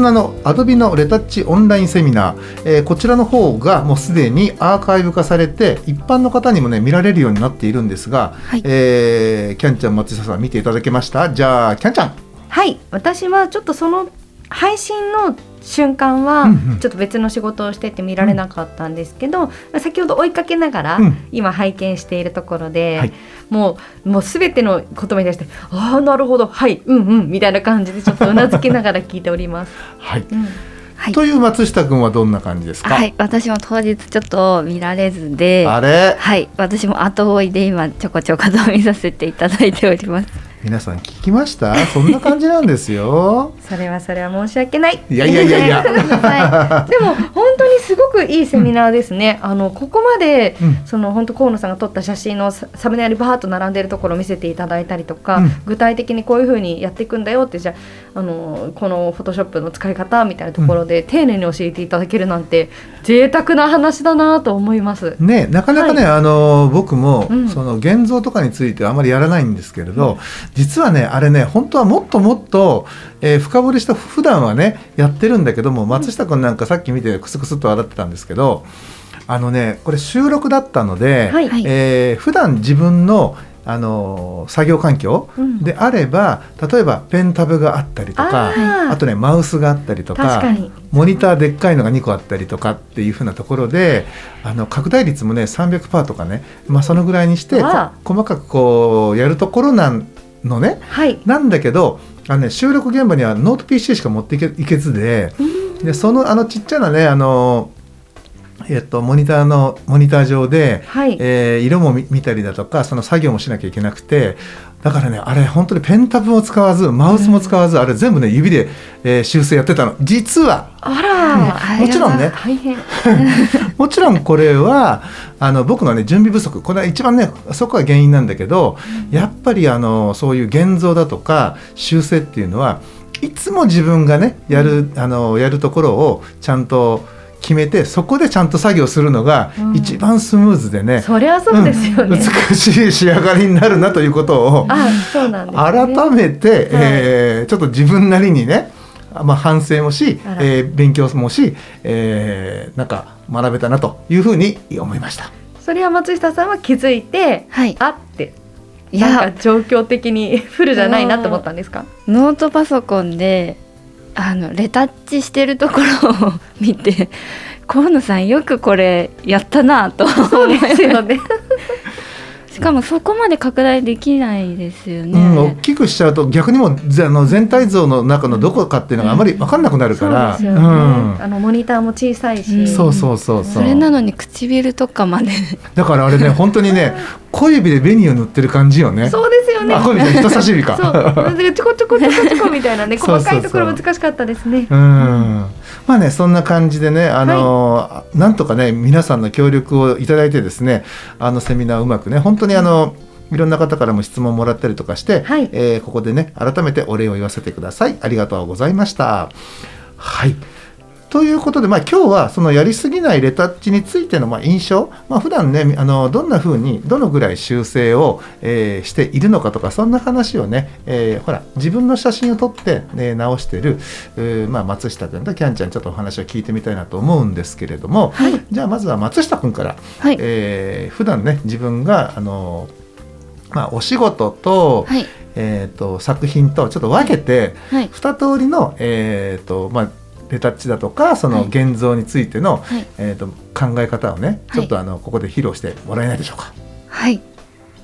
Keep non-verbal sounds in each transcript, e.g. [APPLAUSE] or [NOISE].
ー先日のあの Adobe のレタッチオンラインセミナー、えーこちらの方がもうすでにアーカイブ化されて一般の方にもね見られるようになっているんですが、はい。えーキャンちゃん松下さん見ていただけました？じゃあキャンちゃん。はい。私はちょっとその配信の瞬間はうんうん。ちょっと別の仕事をしてて見られなかったんですけど、先ほど追いかけながらうん今拝見しているところで、はい。もうもうすべての言葉に対して「ああなるほど。はい。うんうん」みたいな感じでちょっとうなずきながら聞いております。[LAUGHS] はい、うん。はい。という松下君はどんな感じですか、はい。私も当日ちょっと見られずであれ？はい。私も後追いで今ちょこちょこと見させていただいております皆さん聞きました？そんな感じなんですよ。それはそれは申し訳ない。いやいやいやいや。ごめんなさ [LAUGHS] でも本当にすごくいいセミナーですね。あのここまで、うん。その本当河野さんが撮った写真のササムネイルバーッと並んでるところを見せていただいたりとか、うん。具体的にこういう風にやっていくんだよってじゃああのこのフォトショップの使い方みたいなところで、丁寧に教えていただけるなんて贅沢な話だなと思います。ね、なかなかね、あの僕も、うん。その現像とかについてはあまりやらないんですけれど、実はねあれね本当はもっともっと、えー深掘りした普段はねやってるんだけども松下君なんかさっき見てクスクスっと笑ってたんですけどあのねこれ収録だったので、はい。はい。えー普段自分のあの作業環境うん。であれば例えばペンタブがあったりとかあとねマウスがあったりと確かに。モニターでっかいのが2個あったりとかっていうふうなところであの拡大率もね300%とかね、まあ、そのぐらいにして細かくこうやるところなんのねはい。なんだけどあの、ね、収録現場にはノート PC しか持っていけいけずででそのあのちっちゃなねあのえっと、モニターのモニター上で、はい。えー色も見見たりだとかその作業もしなきゃいけなくてだからねあれ本当にペンタブも使わずマウスも使わず、あれ全部ね指で、えー修正やってたの。実はあら、うんもちろんね。大変。[LAUGHS] もちろんこれはあの僕のね準備不足。これは一番ねそこが原因なんだけどやっぱりあのそういう現像だとか修正っていうのはいつも自分がねやるあのやるところをちゃんと決めてそこでちゃんと作業するのがうん一番スムーズでね、そりゃそうですよね。美しい仕上がりになるなということをあ、そうなんです、ね。改めて、えーちょっと自分なりにね、まあ、反省もしえー勉強もし、えーなんか学べたなというふうに思いました。それは松下さんは気づいて、はいあっていなんかや状況的にフルじゃないなって思ったんですか？ノートパソコンであのレタッチしてるところを見て河野さんよくこれやったなと思いますよね。しかもそこまで拡大できないですようん、ね大、きくしちゃうと逆にもあの全体像の中のどこかっていうのがあまり分かんなくなるから、あのモニターも小さいし。うんそうそうそうそうそれなのに唇とかまでだからあれね [LAUGHS] 本当にね小指で紅を塗ってる感じよね。そうですよね。あ小指人差し指か。そう。[LAUGHS] でちょこちょこちょこちょこみたいなね、細かいところ難しかったですね。うんまあねそんな感じでねあの、なんとかね皆さんの協力をいただいてですねあのセミナーをうまくね本当にあの、いろんな方からも質問もらったりとかして、はい。えーここでね改めてお礼を言わせてください。ありがとうございました。はいということで、まあ、今日はそのやりすぎないレタッチについてのまあ印象、まあ普段ねあのどんな風にどのぐらい修正を、えーしているのかとかそんな話をね、えーほら自分の写真を撮って、ね、直してる、えーまあ、松下君とキャンちゃんにちょっとお話を聞いてみたいなと思うんですけれども、はい。じゃあまずは松下君から、はい。えー普段ね自分があの、まあ、お仕事と,、はい。えー、と作品とちょっと分けて、はい。2通りの、えーとまあ、レタッチだとかそのはい現像についての、はい。えー、と考え方をねはい。ちょっとあのここで披露してもらえないでしょうか。はい。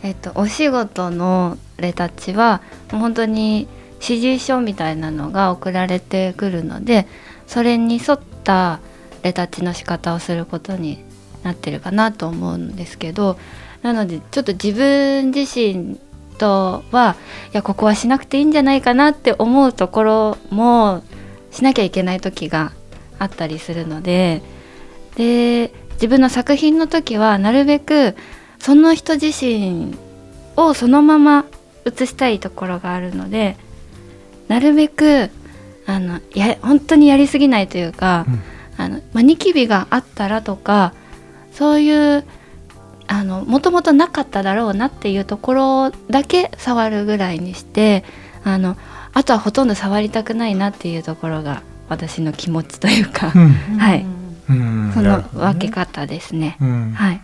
えっと、お仕事のレタッチは本当に指示書みたいなのが送られてくるのでそれに沿ったレタッチの仕方をすることになってるかなと思うんですけどなのでちょっと自分自身とはいやここはしなくていいんじゃないかなって思うところもしなきゃいけない時があったりするのでで自分の作品の時はなるべくその人自身をそのまま写したいところがあるのでなるべくあのや本当にやりすぎないというか、うん。あのまあ、ニキビがあったらとかそういうあのもともとなかっただろうなっていうところだけ触るぐらいにしてあのあとはほとんど触りたくないなっていうところが私の気持ちというか、うん。はい。うん。その分け方ですね。うん。はい。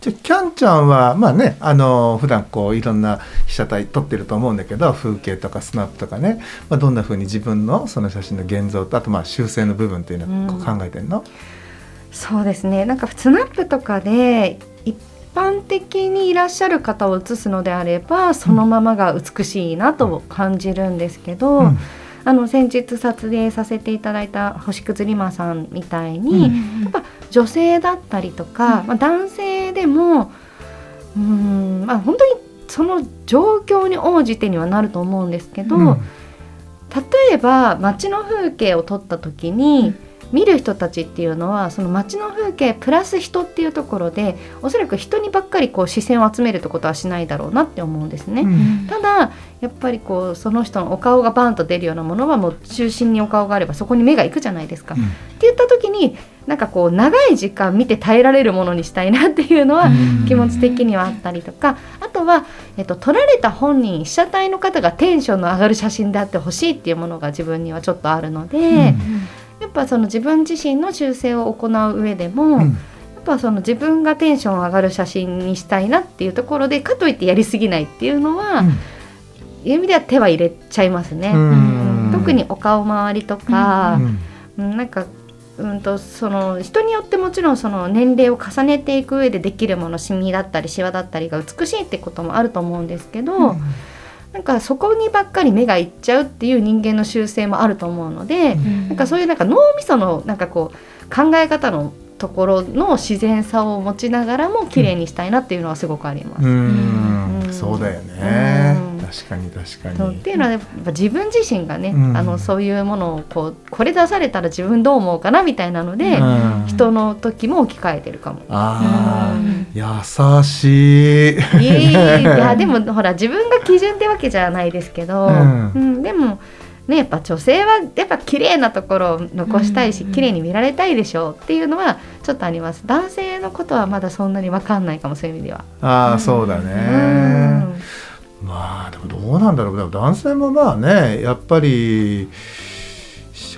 じゃあキャンちゃんはまあねあの普段こういろんな被写体撮ってると思うんだけど風景とかスナップとかね、まあ、どんな風に自分のその写真の現像とあとまあ修正の部分っていうのを考えてんの、そうですね。なんかスナップとかで一般的にいらっしゃる方を写すのであればそのままが美しいなと感じるんですけど、うん。あの先日撮影させていただいた星屑リマさんみたいに、うん。やっぱ女性だったりとか、まあ、男性でもうーん、まあ、本当にその状況に応じてにはなると思うんですけど、うん。例えば街の風景を撮った時に、見る人たちっていうのはその街の風景プラス人っていうところでおそらく人にばっかりこう視線を集めるってことはしないだろうなって思うんですね。うんただやっぱりこうその人のお顔がバンと出るようなものはもう中心にお顔があればそこに目が行くじゃないですか。うんって言った時になんかこう長い時間見て耐えられるものにしたいなっていうのはうん気持ち的にはあったりとかあとは、えっと、撮られた本人被写体の方がテンションの上がる写真であってほしいっていうものが自分にはちょっとあるので、やっぱその自分自身の修正を行う上でも、うん。やっぱその自分がテンション上がる写真にしたいなっていうところでかといってやりすぎないっていうのは、いう意味では手は入れちゃいますね。うん。特にお顔周りとか、うん。うんなんかうんとその人によってもちろんその年齢を重ねていく上でできるものシミだったりシワだったりが美しいってこともあると思うんですけど、なんかそこにばっかり目がいっちゃうっていう人間の習性もあると思うので、なんかそういうなんか脳みそのなんかこう考え方のところの自然さを持ちながらも綺麗にしたいなっていうのはすごくあります。うん。うん。そうだよね。うん。確かに確かに。っていうのはやっぱ自分自身がね、うん。あのそういうものをこうこれ出されたら自分どう思うかなみたいなので、うん。人の時も置き換えてるかも。あうん。ー優しい。いやでもほら自分が基準ってわけじゃないですけど、うん。うん。でもねやっぱ女性はやっぱ綺麗なところを残したいし、うん綺麗に見られたいでしょうっていうのはちょっとあります。男性のことはまだそんなに分かんないかもそういう意味では。ああそうだうねん。まあでもどうなんだろう。でも男性もまあねやっぱり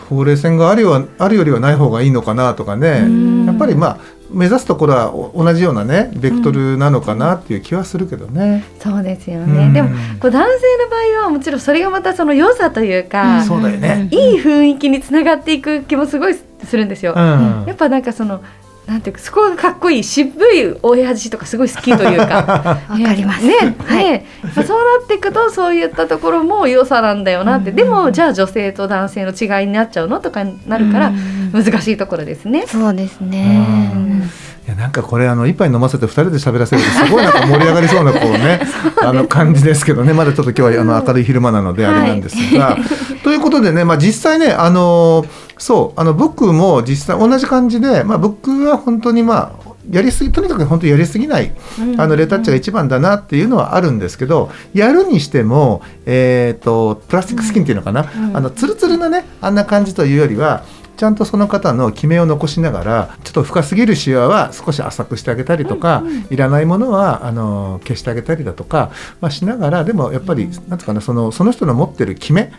ほうれい線があるようあるよりはない方がいいのかなとかね、うん。やっぱりまあ目指すところはお同じようなねベクトルなのかなっていう気はするけどね。そうですよね、うん。でもこう男性の場合はもちろんそれがまたその良さというか、うんそうだよね。いい雰囲気につながっていく気もすごいするんですよ。うん。やっぱなんかそのなんていうかそこがかっこいい渋い親父とかすごい好きというか。[LAUGHS] わかります。ねね、まあそうなっていくとそういったところも良さなんだよなって、でもじゃあ女性と男性の違いになっちゃうのとかになるからうん。難しいところですね。そうですね。うんいやなんかこれあの一杯飲ませて二人で喋らせるとすごいなんか盛り上がりそうなこうね [LAUGHS] あの感じですけどね。まだちょっと今日はあの明るい昼間なのであれなんですが、ということでねまあ実際ねあのそうあの僕も実際同じ感じでまあ僕は本当にまあやりすぎとにかく本当にやりすぎないあのレタッチが一番だなっていうのはあるんですけどやるにしても、えー、とプラスチックスキンっていうのかな、うん。あのツルツルなねあんな感じというよりはちゃんとその方の決めを残しながらちょっと深すぎるシワは少し浅くしてあげたりとか、いらないものはあの消してあげたりだとか、まあ、しながらでもやっぱり、なんていうかなそのその人の持ってる決め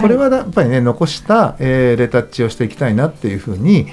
これはやっぱりね残した、えーレタッチをしていきたいなっていうふうに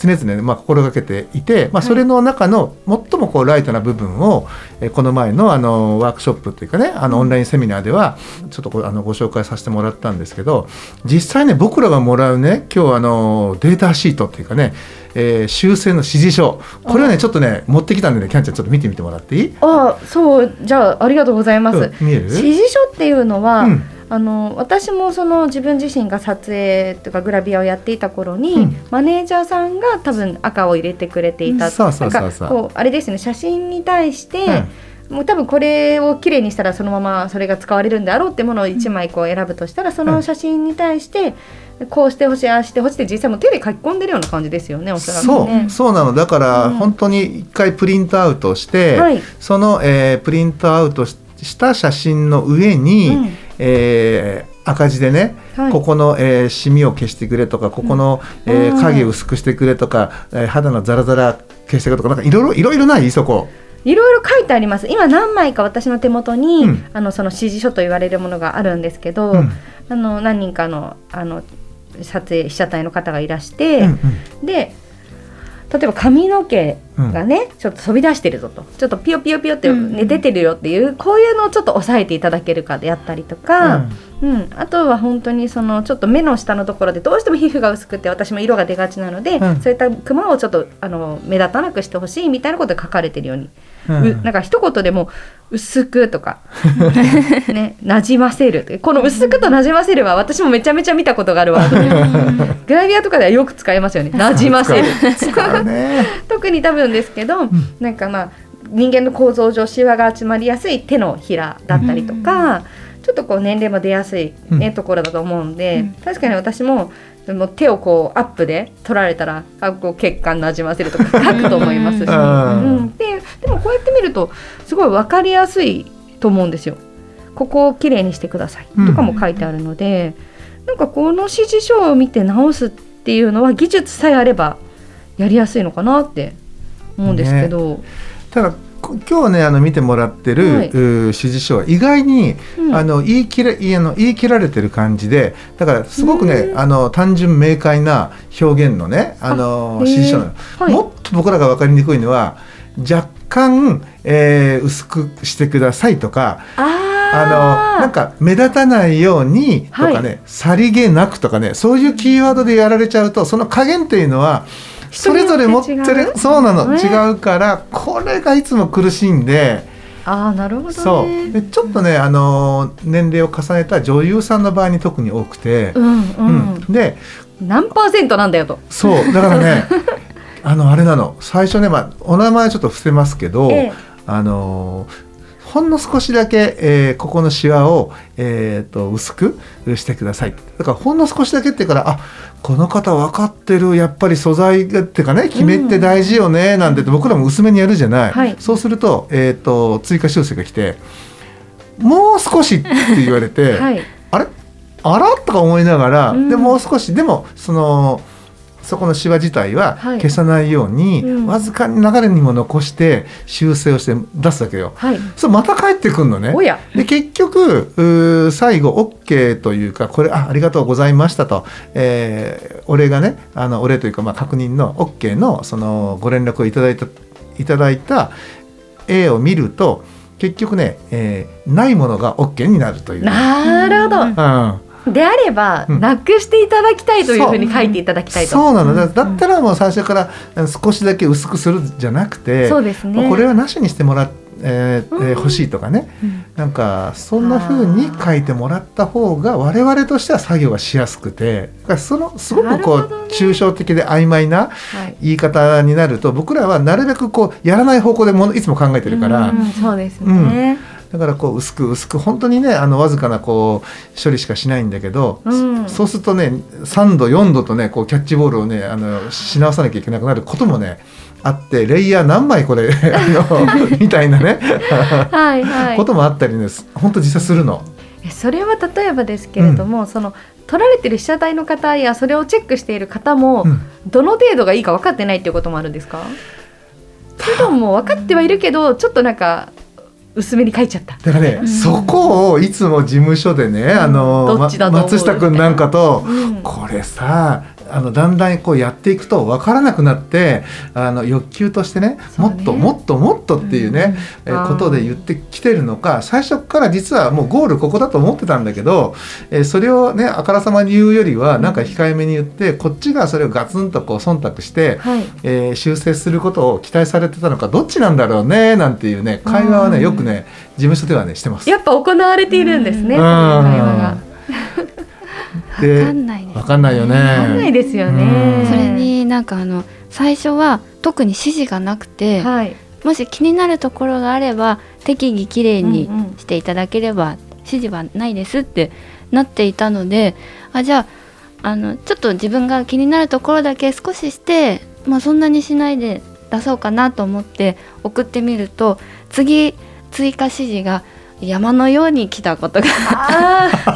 常々、まあ、心がけていて、まあ、それの中の最もこうライトな部分を、えーこの前のあのワークショップというかねあのオンラインセミナーではちょっとあのご紹介させてもらったんですけど実際ね僕らがもらうね今日あのデータシートっていうかね、えー修正の指示書。これはねちょっとね持ってきたんでねキャンちゃんちょっと見てみてもらっていい、あそうじゃあありがとうございます、うん見える？指示書っていうのは、うんあの私もその自分自身が撮影とかグラビアをやっていた頃に、うん。マネージャーさんが多分赤を入れてくれていた、うん。そうそうそうそう。なんかこうあれですね写真に対して、もう多分これを綺麗にしたらそのままそれが使われるんであろうってものを1枚こう選ぶとしたらその写真に対してこうしてほしいああしてほしいって実際もう手で書き込んでるような感じですよねおそらくそう、ね。そうなの。だから、うん。本当に一回プリントアウトして、はい。その、えープリントアウトしした写真の上に、うんえー赤字でね、はい。ここの、えーシミを消してくれとかここの、えーうん。影を薄くしてくれとか、えー肌のザラザラ消してくれとかなんかいろいろいろいろない？そこ。いろいろ書いてあります。今何枚か私の手元に、うん。あのその指示書と言われるものがあるんですけど、うん。あの何人かのあの撮影被写体の方がいらして、うんうん。で例えば髪の毛がね、ちょっと飛び出してるぞと。ちょっとピヨピヨピヨって、うん。ね出てるよっていうこういうのをちょっと抑えていただけるかであったりとか、うん。あとは本当にそのちょっと目の下のところでどうしても皮膚が薄くて私も色が出がちなので、うん。そういったクマをちょっとあの目立たなくしてほしいみたいなことが書かれてるように、うん。うなんか一言でも薄くとか。[LAUGHS] ね馴染ませる。この薄くと馴染ませるは私もめちゃめちゃ見たことがあるワードで。グラビアとかではよく使いますよね。[LAUGHS] 馴染ませる。[LAUGHS] 特に多分ですけど、なんかまあ人間の構造上シワが集まりやすい手のひらだったりとか、ちょっとこう年齢も出やすい、ねうん。ところだと思うんで、うん。確かに私ももう手をこうアップで取られたらあこう血管なじませるとか [LAUGHS] 書くと思いますし、うん。うん。ででもこうやって見るとすごい分かりやすいと思うんですよ。ここをきれいにしてください。とかも書いてあるので、なんかこの指示書を見て直すっていうのは技術さえあればやりやすいのかなって思うんですけど、ただこ今日ねあの見てもらってる、はい。う指示書は意外に、うん。あの言い切れ言いあの言い切られてる感じでだからすごくねうんあの単純明快な表現のねあの指示書なの、はい。もっと僕らが分かりにくいのは若干、えー薄くしてくださいとかああのなんか目立たないようにとかね、はさりげなくとかねそういうキーワードでやられちゃうとその加減っていうのはそれぞれ持ってる？そうなの、ね違うからこれがいつも苦しいんで。あーなるほどね。そう。でちょっとねあの年齢を重ねた女優さんの場合に特に多くて、うんうん、うん。で何パーセントなんだよと。そう。だからね [LAUGHS] あのあれなの。最初ね、まあ、お名前ちょっと伏せますけど、ええ。あのほんの少しだけ、えーここのシワを、えー、と薄くしてください。だからほんの少しだけって言うからあこの方分かってる。やっぱり素材がっていうかね決めって大事よね、なんて僕らも薄めにやるじゃない、はい。そうすると,、えー、と追加修正が来てもう少しって言われて、[LAUGHS] はい。あれ？あら？とか思いながら、うん。でもう少し。でもそのそこのシワ自体ははい消さないように、うんわずかに流れにも残して修正をして出すわけよ。はい。それまた帰ってくるのねお。や。で結局最後 OK というかこれあありがとうございましたと、えー、お礼がねあのお礼というか、まあ、確認の OK のそのご連絡をいただいたいただいた絵を見ると結局ね、えーないものが OK になるという。なるほど。うんであれば、うん。なくしていただきたいというふうに書いていただきたいと。そうなの。だだったらもう最初から少しだけ薄くするじゃなくてそうですね。これはなしにしてもらっえーえーうん欲しいとかね。うん。なんかそんな風に書いてもらった方が我々としては作業がしやすくてそのすごくこう、ね。抽象的で曖昧なはい。言い方になると僕らはなるべくこうやらない方向でものいつも考えてるから、うんそうですね。だからこう薄く薄く本当にねあのわずかなこう処理しかしないんだけど、うん。そうするとね3度4度とねこうキャッチボールをねあのし直さなきゃいけなくなることもねあってレイヤー何枚これ [LAUGHS] [LAUGHS] みたいなねはいはい。こともあったりね本当実際するの。えそれは例えばですけれども、その取られてる被写体の方やそれをチェックしている方も、うん。どの程度がいいか分かってないっていうこともあるんですか？それとも分かってはいるけどちょっとなんか薄めに書いちゃった。だからね、ん。そこをいつも事務所でね、あのま松下君なんかと、うん。これさあのだんだんこうやっていくと分からなくなってあの欲求としてねね。もっともっともっとっていうね、えあーことで言ってきてるのか最初から実はもうゴールここだと思ってたんだけど、えーそれをねあからさまに言うよりはなんか控えめに言ってこっちがそれをガツンとこう忖度して、はい。えー修正することを期待されてたのかどっちなんだろうねなんていうね会話はねよくね事務所ではねしてます。やっぱ行われているんですね、うん。会話が。[LAUGHS] でわかんないね。わかんないよね。わかんないですよね。それになんかあの最初は特に指示がなくて、はい、もし気になるところがあれば適宜きれいにしていただければ指示はないですってなっていたのであじゃああのちょっと自分が気になるところだけ少しして、まあ、そんなにしないで出そうかなと思って送ってみると次追加指示が山のように来たことがあ [LAUGHS]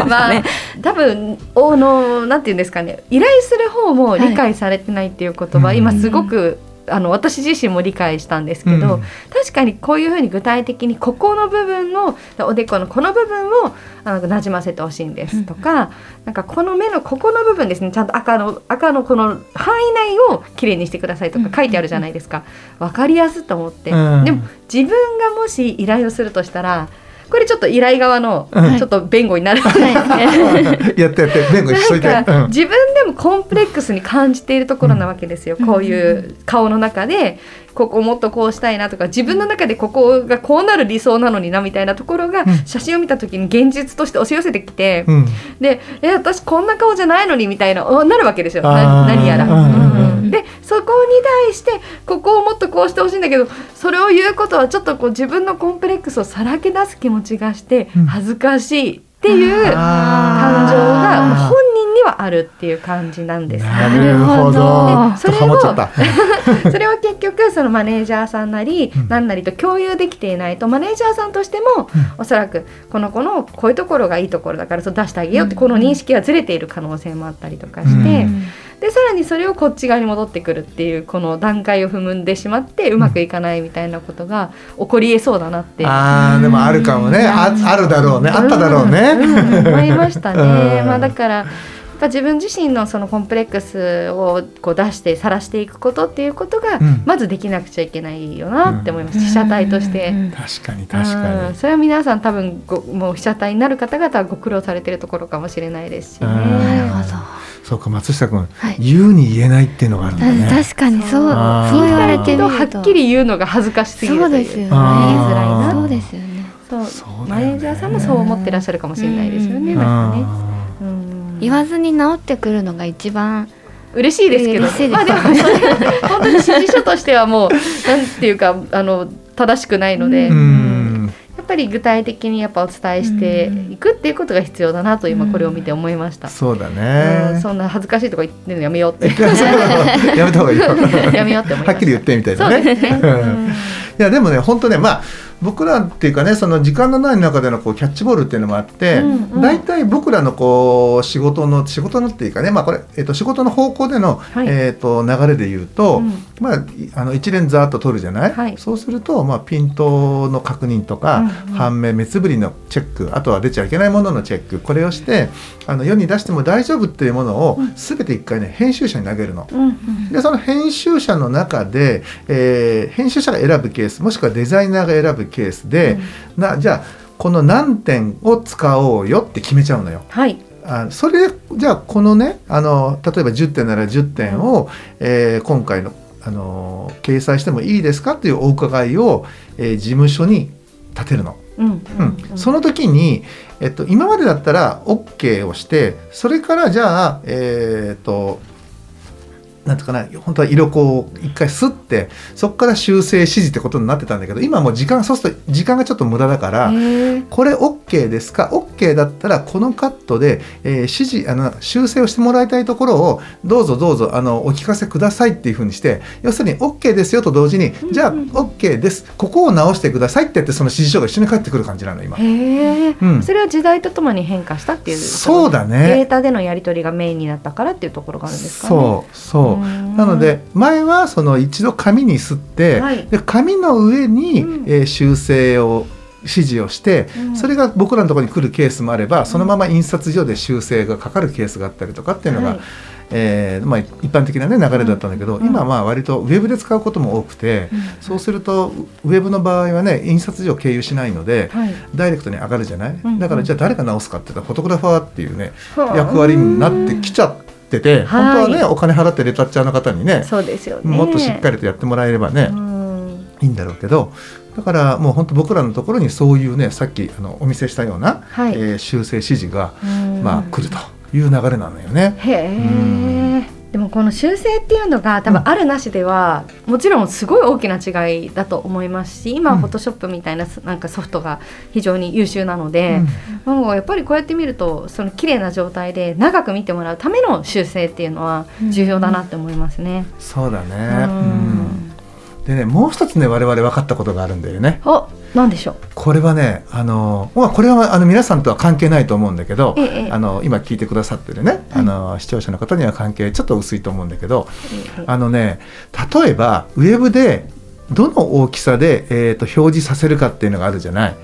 あ、まあ、多分、おの、なんていうんですかね、依頼する方も理解されてないっていう言葉、はい。今すごく。あの私自身も理解したんですけど、うん。確かにこういうふうに具体的にここの部分のおでこのこの部分をあのなじませてほしいんですとか、なんかこの目のここの部分ですねちゃんと赤の赤のこの範囲内をきれいにしてくださいとか書いてあるじゃないですか、わかりやすいと思って、うん。でも自分がもし依頼をするとしたらこれちょっと依頼側のうん。ちょっと弁護になる、[LAUGHS] やってやって弁護しといて。なんかうん。自分でもコンプレックスに感じているところなわけですよ、うん。こういう顔の中でここもっとこうしたいなとか自分の中でここがこうなる理想なのになみたいなところがうん。写真を見た時に現実として押し寄せてきて、うん。で「え私こんな顔じゃないのに」みたいなおなるわけですよ。何やら。でそこに対してここをもっとこうしてほしいんだけどそれを言うことはちょっとこう自分のコンプレックスをさらけ出す気持ちがしてうん。恥ずかしいっていう感情が本人にはあるっていう感じなんです。なるほど。それを。[LAUGHS] それは結局そのマネージャーさんなりうん。何なりと共有できていないとマネージャーさんとしてもおそらくこの子のこういうところがいいところだからそう出してあげようってこの認識がずれている可能性もあったりとかして、うんでさらにそれをこっち側に戻ってくるっていうこの段階を踏むんでしまってうまくいかないみたやなことが起こりえそうだなって。ああでもあるかもね。ああるだろうね。あっただろうね。んん思いましたね。うんまあだからやっぱ自分自身のそのコンプレックスをこう出して晒していくことっていうことがうんまずできなくちゃいけないよなって思います、被写体として。確かに確かに。うんそれは皆さん多分ごもう被写体になる方々はご苦労されてるところかもしれないですしね。うんなるほど、そうか松下君、はい。言うに言えないっていうのがあるんだね。確かにそう。そう。言われてみると。はっきり言うのが恥ずかしすぎるそうですよね。あーそうですよね。そうそうだよねマネージャーさんもそう思ってらっしゃるかもしれないですよね。うん。ね。あうん。言わずに治ってくるのが一番嬉しいですけど、嬉しいですまあでも本当に指示書としてはもうなんていうかあの正しくないので、ーうんぱり具体的にやっぱお伝えしていくっていうことが必要だなと今これを見て思いました。そうだうんね。そんな恥ずかしいとこ言ってるのやめようって [LAUGHS] やめた方がいいよ。[LAUGHS] やめようって。はっきり言ってみたいなね。ね。うんうんいやでもね本当ねまあ僕らっていうかねその時間のない中でのこうキャッチボールっていうのもあってうんうん。大体、僕らのこう仕事の仕事のっていうかねまあこれ、えっと仕事の方向での、はい。えっと流れで言うと、うん。まあいあの一連ざーっと取るじゃない、はい。そうするとまあピントの確認とか、うんうん。判明目つぶりのチェックあとは出ちゃいけないもののチェックこれをしてあの世に出しても大丈夫っていうものをうん。全て一回ね編集者に投げるの。うん。でその編集者の中で、えー編集者が選ぶケースもしくはデザイナーが選ぶケースで、なじゃあこの何点を使おうよって決めちゃうのよ。はい。あそれでじゃあこのねあの例えば10点なら10点を、えー今回のあの掲載してもいいですかっていうお伺いを、えー事務所に立てるの。うんうんその時に、えっと、今までだったら OK をしてそれからじゃあえーっとなんていうかな本当は色粉を一回吸ってそこから修正指示ってことになってたんだけど今もう時間そうすると時間がちょっと無駄だから、これ OK ですか？OK だったらこのカットで、えー指示あの修正をしてもらいたいところをどうぞどうぞあのお聞かせくださいっていうふうにして要するに OK ですよと同時に、じゃあ OK です。ここを直してくださいって言ってその指示書が一緒に返ってくる感じなの今。うん。それは時代とともに変化したっていうそうだね。データでのやり取りがメインになったからっていうところがあるんですかね。そうそううん。なので前はその一度紙に吸って、はい。で紙の上に、うん。えー修正を指示をして、うん。それが僕らのところに来るケースもあればそのまま印刷所で修正がかかるケースがあったりとかっていうのが、はい。えーまあ、一般的な、ね、流れだったんだけど、うん。今はまあ割とウェブで使うことも多くて、うん。そうするとウェブの場合はね印刷所を経由しないので、はい。ダイレクトに上がるじゃない、うんだからじゃあ誰が直すかって言ったらフォトグラファーっていうねはあ。役割になってきちゃってて、はい。本当はねお金払ってレタッチャーの方にねそうですよね。もっとしっかりとやってもらえればね、うん。いいんだろうけどだからもう本当僕らのところにそういうねさっきあのお見せしたような、はい。えー修正指示が、うん。まあ、来るという流れなのよね。へえでもこの修正っていうのが多分あるなしでは、もちろんすごい大きな違いだと思いますし今はうん。フォトショップみたいななんかソフトが非常に優秀なので、もうやっぱりこうやって見るとその綺麗な状態で長く見てもらうための修正っていうのは重要だなって思いますね。そうだうね、ん。うん。でねもう一つね我々分かったことがあるんだよね。おなんでしょう？これはねあの、まあ、これはあの皆さんとは関係ないと思うんだけど、ええあの今聞いてくださってるね、あの視聴者の方には関係ちょっと薄いと思うんだけどあのね例えばウェブでどの大きさで、えー、と表示させるかっていうのがあるじゃない。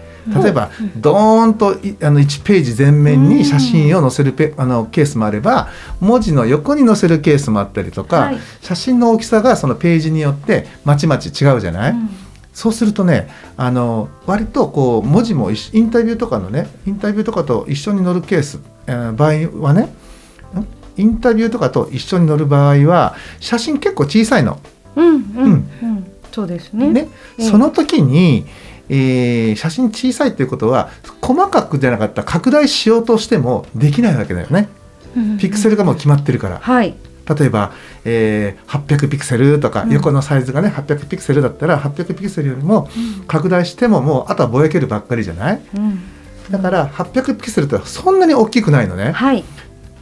例えば、ドーンといあの1ページ全面に写真を載せるペ、あのケースもあれば文字の横に載せるケースもあったりとか、はい。写真の大きさがそのページによってまちまち違うじゃない、うんそうするとねあの割とこう文字もインタビューとかのねインタビューとかと一緒に載るケース、えー場合はねんインタビューとかと一緒に載る場合は写真結構小さいの。うんうんうんそうですね。ね、ええその時に、えー写真小さいっていうことは細かくじゃなかったら拡大しようとしてもできないわけだよね。ピクセルがもう決まってるから。はい。例えば、えー800ピクセルとか、うん横のサイズがね800ピクセルだったら800ピクセルよりも拡大してももうあとはぼやけるばっかりじゃない？うんだから800ピクセルってそんなに大きくないのね。はい。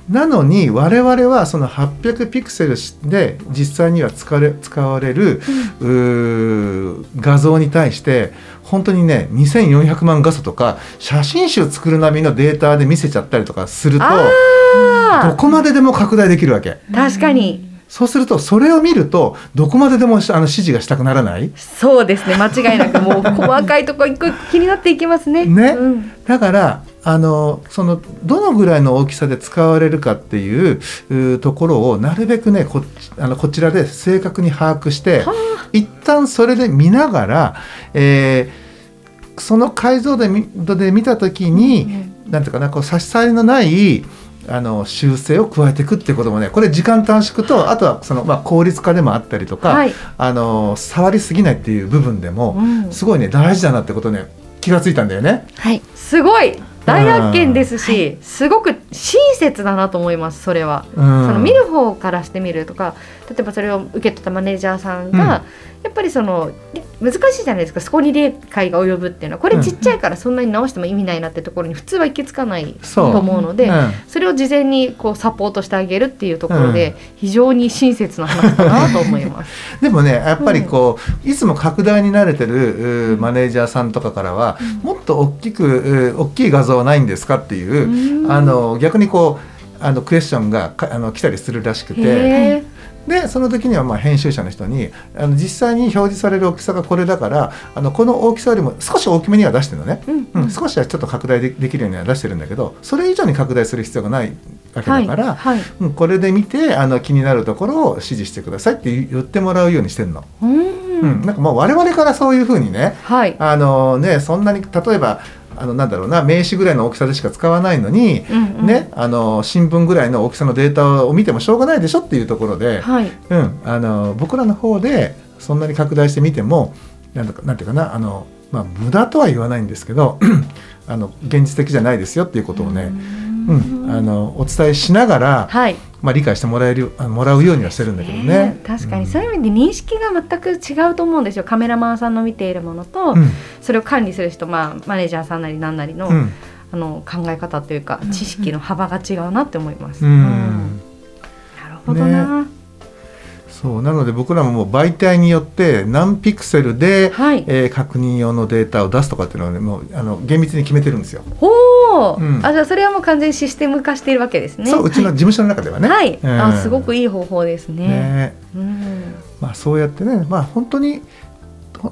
なのに我々はその800ピクセルで実際には使われ使われる、うー画像に対して本当にね2400万画素とか写真集作る並みのデータで見せちゃったりとかするとどあこまででも拡大できるわけ。あ確かに。そうするとそれを見るとどこまででもあの指示がしたくならない。そうですね。間違いなくもう細かいとこ一個気になっていきますね。ね。うん。だからあのそのどのぐらいの大きさで使われるかっていうところをなるべくねこあのこちらで正確に把握しては一旦それで見ながら、えーその解像度で見度で見た時に、なんていうかなこう差し障りのないあの修正を加えていくっていうこともねこれ時間短縮とあとはその、まあ、効率化でもあったりとか、はい。あの触りすぎないっていう部分でも、うん。すごいね大事だなってことね気がついたんだよね。はい。すごい大発見ですし、すごく親切だなと思いますそれは。うん。その見る方からしてみるとか例えばそれを受け取ったマネージャーさんが、やっぱりその難しいじゃないですか。そこに理解が及ぶっていうのは。これちっちゃいからそんなに直しても意味ないなってところに普通は行き着かないと思うので、う。ん。それを事前にこうサポートしてあげるっていうところで、非常に親切な話だなと思います。[LAUGHS] でもねやっぱりこう、いつも拡大に慣れてるうマネージャーさんとかからは、もっと大きくう大きい画像はないんですかっていう、うん。あの逆にこうあのクエスチョンがかあの来たりするらしくてでその時にはまあ編集者の人にあの実際に表示される大きさがこれだからあのこの大きさよりも少し大きめには出してるのね、うん。うん、少しはちょっと拡大でできるようには出してるんだけどそれ以上に拡大する必要がないわけだから、はい。はい。うん、これで見てあの気になるところを指示してくださいって言ってもらうようにしてるの。うん。うん、なんかもう我々からそういうふうにねはい。あのねそんなに例えばあのなんだろうな名刺ぐらいの大きさでしか使わないのに、うんうん。ね、あの新聞ぐらいの大きさのデータを見てもしょうがないでしょっていうところで、はい。うん、あの僕らの方でそんなに拡大してみてもなんだかなんていうかなあの、まあ、無駄とは言わないんですけど [CLEARS THROAT] あの現実的じゃないですよっていうことをね、うん、あのお伝えしながら、はいまあ、理解してもらえるあもらうようにはしてるんだけどね。ね確かに。そういう意味で認識が全く違うと思うんですよ。カメラマンさんの見ているものと、うん。それを管理する人、まあ、マネージャーさんなりなんなりの,、うん。あの考え方というか知識の幅が違うなって思います。うん。うん。なるほどな、そう。なので僕らももう媒体によって何ピクセルで、はい。えー確認用のデータを出すとかっていうのはねもうあの厳密に決めてるんですよ。ほう、うんあじゃあそれはもう完全にシステム化しているわけですね。そううちの事務所の中ではね。はい、うんあすごくいい方法ですね。ねうんまあ、そうやってね、まあ、本当に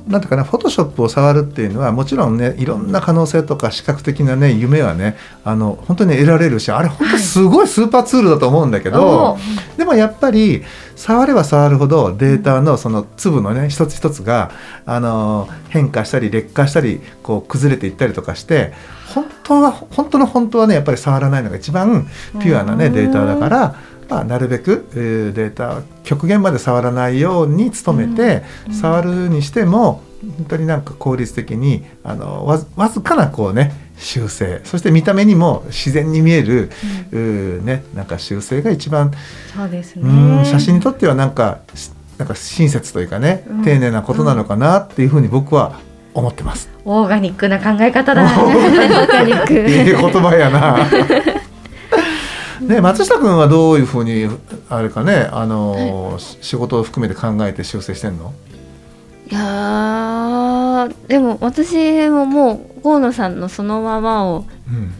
なんていうかなフォトショップを触るっていうのはもちろんねいろんな可能性とか視覚的なね夢はねあの本当に得られるしあれ本当すごいスーパーツールだと思うんだけど、でもやっぱり触れば触るほどデータのその粒のね一つ一つがあの変化したり劣化したりこう崩れていったりとかして本当は本当の本当はねやっぱり触らないのが一番ピュアなねデータだから。まあ、なるべく、えー、データ極限まで触らないように努めて、触るにしても本当になんか効率的にあのわわずかなこうね修正そして見た目にも自然に見える、うん、ね、なんか修正が一番そうですね写真にとってはなんかなんか親切というかね、うん、丁寧なことなのかなっていうふうに僕は思ってます。オーガニックな考え方だ。[LAUGHS] オーガニック。いい言葉やな。ね、松下君はどういうふうにあれかねあの、はい、仕事を含めて考えて修正してんの？いやでも私ももう河野さんのそのままを、うん、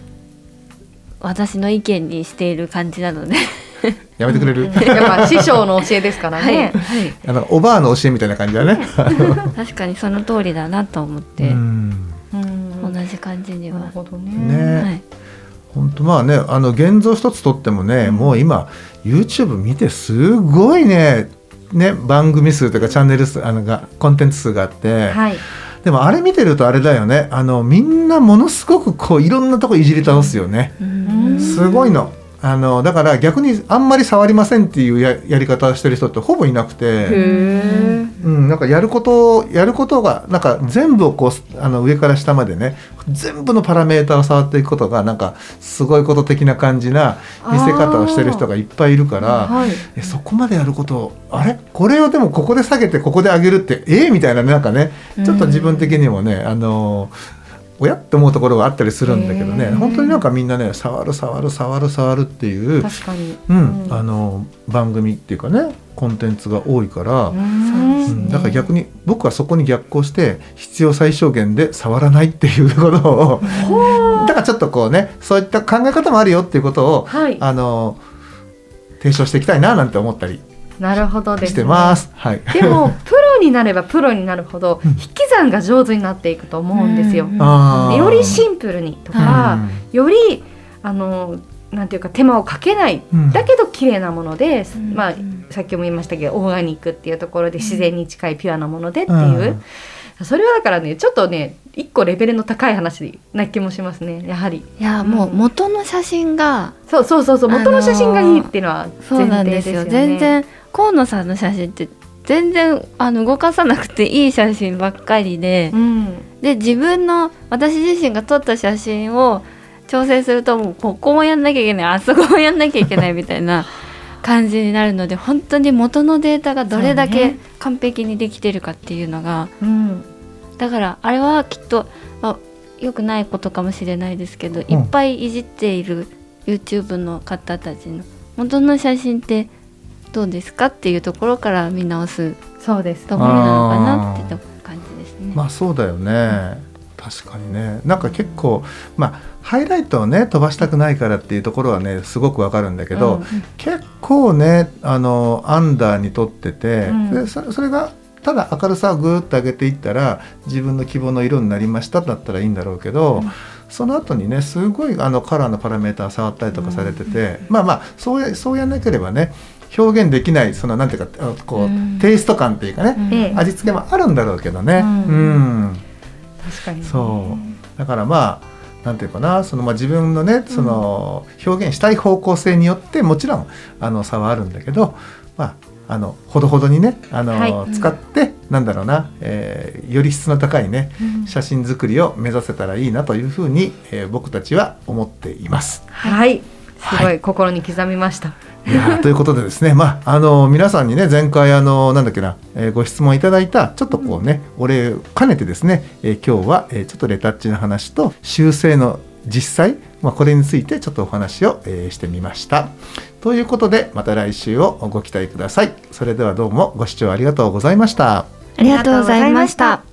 私の意見にしている感じなので。やめてくれる、[LAUGHS] やっぱ師匠の教えですからね、はい。はい、あのおばあの教えみたいな感じだね。[LAUGHS] 確かにその通りだなと思って。同じ感じには。なるほどね。ね、はい本当まあねあの現像一つとってもね、うん、もう今 YouTube 見てすごいねね番組数というかチャンネル数あのがコンテンツ数があって、はい、でもあれ見てるとあれだよねあのみんなものすごくこういろんなとこいじり倒すよね。すごいの。あのだから逆にあんまり触りませんっていうややり方してる人ってほぼいなくて、うん、なんかやることやることがなんか全部をこうあの上から下までね全部のパラメータを触っていくことがなんかすごいこと的な感じな見せ方をしてる人がいっぱいいるから、はい、えそこまでやることあれ？これをでもここで下げてここで上げるってええ？ー、みたいなねなんかねちょっと自分的にもねあのー親って思うところがあったりするんだけどね本当になんかみんなね触る触る触る触るっていう確かに、うん、うん、あの番組っていうかねコンテンツが多いから、うん、だから逆に僕はそこに逆行して必要最小限で触らないっていう [LAUGHS] ことをだからちょっとこうねそういった考え方もあるよっていうことを、はい、あの提唱していきたいななんて思ったりなるほどです、ね、してます。はい。でもプロになればプロになるほど引き算が上手になっていくと思うんですよ。よりシンプルにとか、よりあのなんていうか手間をかけない、だけど綺麗なもので、まあさっきも言いましたけどオーガニックっていうところで自然に近いピュアなものでっていう。それはだからねちょっとね一個レベルの高い話な気もしますねやはり。いやもう元の写真が、そうそうそうそう元の写真がいいっていうのは前提ですよね。全然河野さんの写真って全然あの動かさなくていい写真ばっかりで、うん、で自分の私自身が撮った写真を調整するともうここもやんなきゃいけないあそこもやんなきゃいけないみたいな [LAUGHS] 感じになるので本当に元のデータがどれだけ完璧にできてるかっていうのが、うん、だからあれはきっと、まあ、よくないことかもしれないですけど、うん、いっぱいいじっている YouTube の方たちの元の写真ってどうですかっていうところから見直すそうです。ところなのかなって感じですね。まあそうだよね、うん、確かにね。なんか結構まあハイライトをね飛ばしたくないからっていうところはねすごくわかるんだけど、うん、結構ねあのアンダーにとってて、うん、でそれがただ明るさをぐーっと上げていったら自分の希望の色になりましただったらいいんだろうけど、うん、その後にねすごいあのカラーのパラメーター触ったりとかされてて、まあまあそうやそうやんなければね表現できないそのなんていうかこう、うん、テイスト感っていうかね、うん、味付けもあるんだろうけどね。うん、確かに、そう。だからまあなんていうかなそのまあ自分のねその表現したい方向性によってもちろんあの差はあるんだけど、まああのほどほどにねあの、はい、使って、なんだろうな、えー、より質の高いね、写真作りを目指せたらいいなというふうに、えー、僕たちは思っています。はい。すごい心に刻みました。いや [LAUGHS] ということでですね、まあ、あの皆さんにね前回あのなんだっけな、えー、ご質問いただいたちょっとこうね、うん、お礼兼ねてですね、えー、今日は、えー、ちょっとレタッチの話と修正の実際、まあ、これについてちょっとお話を、えー、してみました。ということでまた来週をご期待ください。それではどうもご視聴ありがとうございました。ありがとうございました。